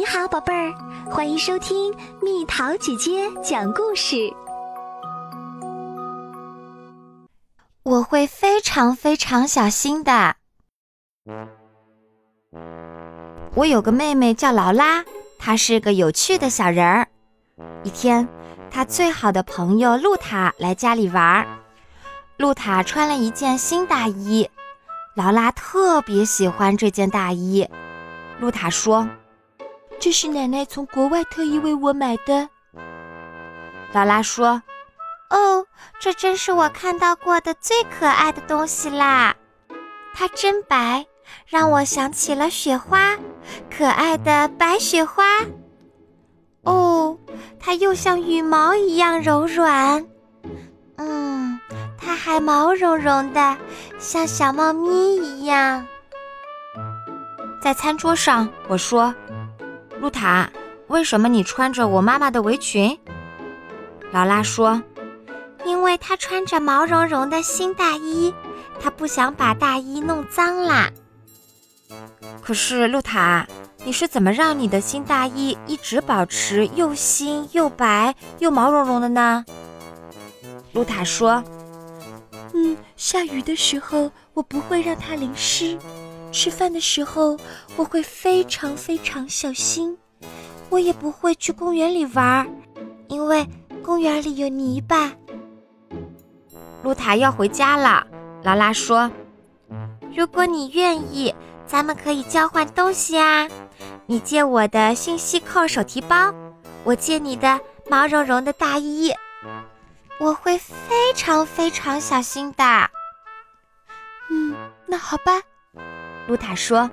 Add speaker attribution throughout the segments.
Speaker 1: 你好，宝贝儿，欢迎收听蜜桃姐姐讲故事。
Speaker 2: 我会非常非常小心的。我有个妹妹叫劳拉，她是个有趣的小人儿。一天，她最好的朋友露塔来家里玩儿。露塔穿了一件新大衣，劳拉特别喜欢这件大衣。露塔说：“
Speaker 3: 这是奶奶从国外特意为我买的。”
Speaker 2: 劳拉说：“哦，这真是我看到过的最可爱的东西啦！它真白，让我想起了雪花，可爱的白雪花。哦，它又像羽毛一样柔软。嗯，它还毛茸茸的，像小猫咪一样。”在餐桌上，我说：“露塔，为什么你穿着我妈妈的围裙？”劳拉说：“因为她穿着毛茸茸的新大衣，她不想把大衣弄脏啦。”可是，露塔，你是怎么让你的新大衣一直保持又新又白又毛茸茸的呢？露塔说：“
Speaker 3: 嗯，下雨的时候，我不会让它淋湿。”吃饭的时候，我会非常非常小心。
Speaker 2: 我也不会去公园里玩，因为公园里有泥巴。露塔要回家了，劳拉说：“如果你愿意，咱们可以交换东西啊。你借我的新西扣手提包，我借你的毛茸茸的大衣。我会非常非常小心的。
Speaker 3: 嗯，那好吧。”
Speaker 2: 露塔说：“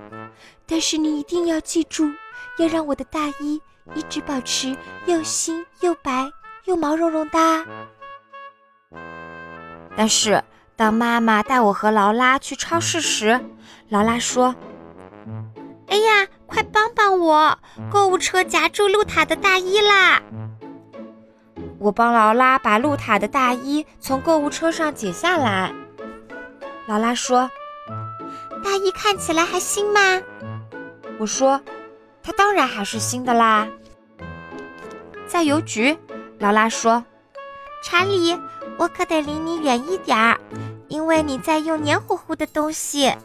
Speaker 3: 但是你一定要记住，要让我的大衣一直保持又新又白又毛茸茸的。”
Speaker 2: 但是当妈妈带我和劳拉去超市时，劳拉说：“哎呀，快帮帮我！购物车夹住露塔的大衣啦！”我帮劳拉把露塔的大衣从购物车上解下来。劳拉说。大衣看起来还新吗？我说，它当然还是新的啦。在邮局，劳拉说：“查理，我可得离你远一点儿，因为你在用黏糊糊的东西。”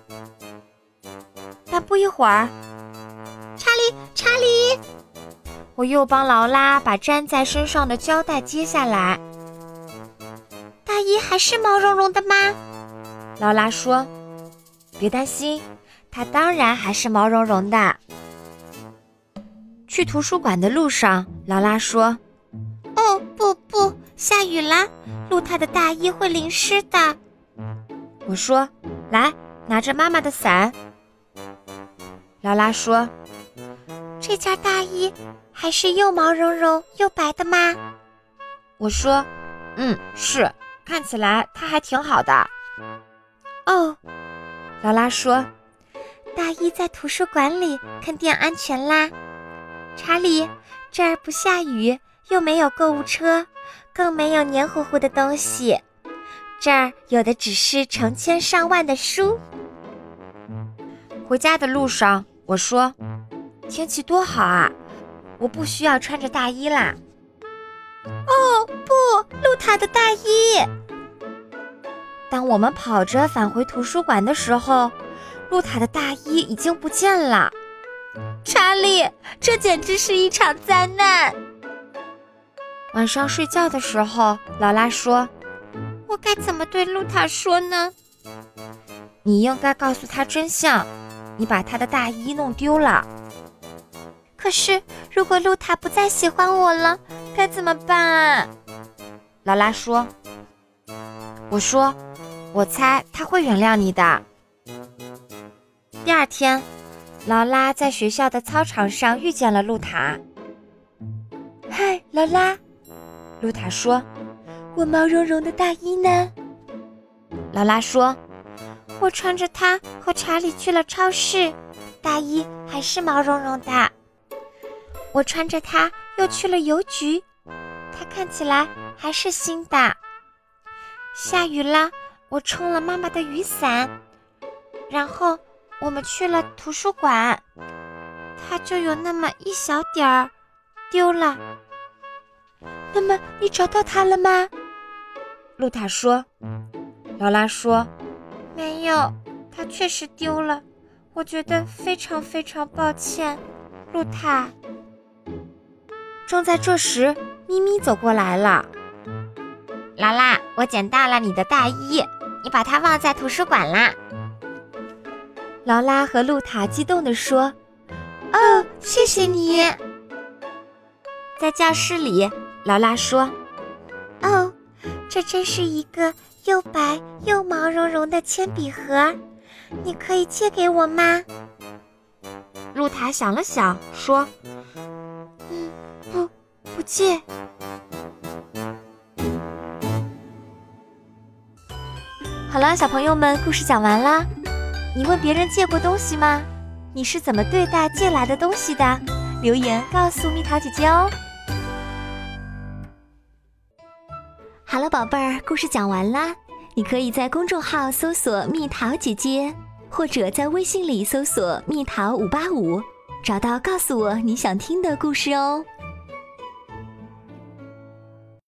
Speaker 2: 但不一会儿，查理，查理，我又帮劳拉把粘在身上的胶带揭下来。大衣还是毛茸茸的吗？劳拉说。别担心，它当然还是毛茸茸的。去图书馆的路上，劳拉说：“哦，不不，下雨了，露塔的大衣会淋湿的。”我说：“来，拿着妈妈的伞。”劳拉说：“这件大衣还是又毛茸茸又白的吗？”我说：“嗯，是，看起来它还挺好的。”哦。劳拉说：“大衣在图书馆里肯定安全啦。”查理，这儿不下雨，又没有购物车，更没有黏糊糊的东西，这儿有的只是成千上万的书。回家的路上，我说：“天气多好啊，我不需要穿着大衣啦。”哦，不，露塔的大衣。当我们跑着返回图书馆的时候，露塔的大衣已经不见了。查理，这简直是一场灾难！晚上睡觉的时候，劳拉说：“我该怎么对露塔说呢？”你应该告诉她真相，你把她的大衣弄丢了。可是，如果露塔不再喜欢我了，该怎么办啊？劳拉说：“我说。”我猜他会原谅你的。第二天，劳拉在学校的操场上遇见了露塔。
Speaker 3: 嗨，劳拉，
Speaker 2: 露塔说：“
Speaker 3: 我毛茸茸的大衣呢？”
Speaker 2: 劳拉说：“我穿着它和查理去了超市，大衣还是毛茸茸的。我穿着它又去了邮局，它看起来还是新的。下雨了。”我冲了妈妈的雨伞，然后我们去了图书馆，它就有那么一小点儿丢了。
Speaker 3: 那么你找到它了吗？
Speaker 2: 露塔说。劳拉说：“没有，它确实丢了。我觉得非常非常抱歉，露塔。”正在这时，咪咪走过来了。劳拉，我捡到了你的大衣，你把它忘在图书馆啦。劳拉和露塔激动地说：“
Speaker 3: 哦，谢谢你！”
Speaker 2: 在教室里，劳拉说：“
Speaker 4: 哦，这真是一个又白又毛茸茸的铅笔盒，你可以借给我吗？”
Speaker 2: 露塔想了想，说：“
Speaker 4: 嗯，不，不借。”
Speaker 1: 好了，小朋友们，故事讲完啦。你问别人借过东西吗？你是怎么对待借来的东西的？留言告诉蜜桃姐姐哦。好了，宝贝儿，故事讲完啦。你可以在公众号搜索“蜜桃姐姐”，或者在微信里搜索“蜜桃五八五”，找到告诉我你想听的故事哦。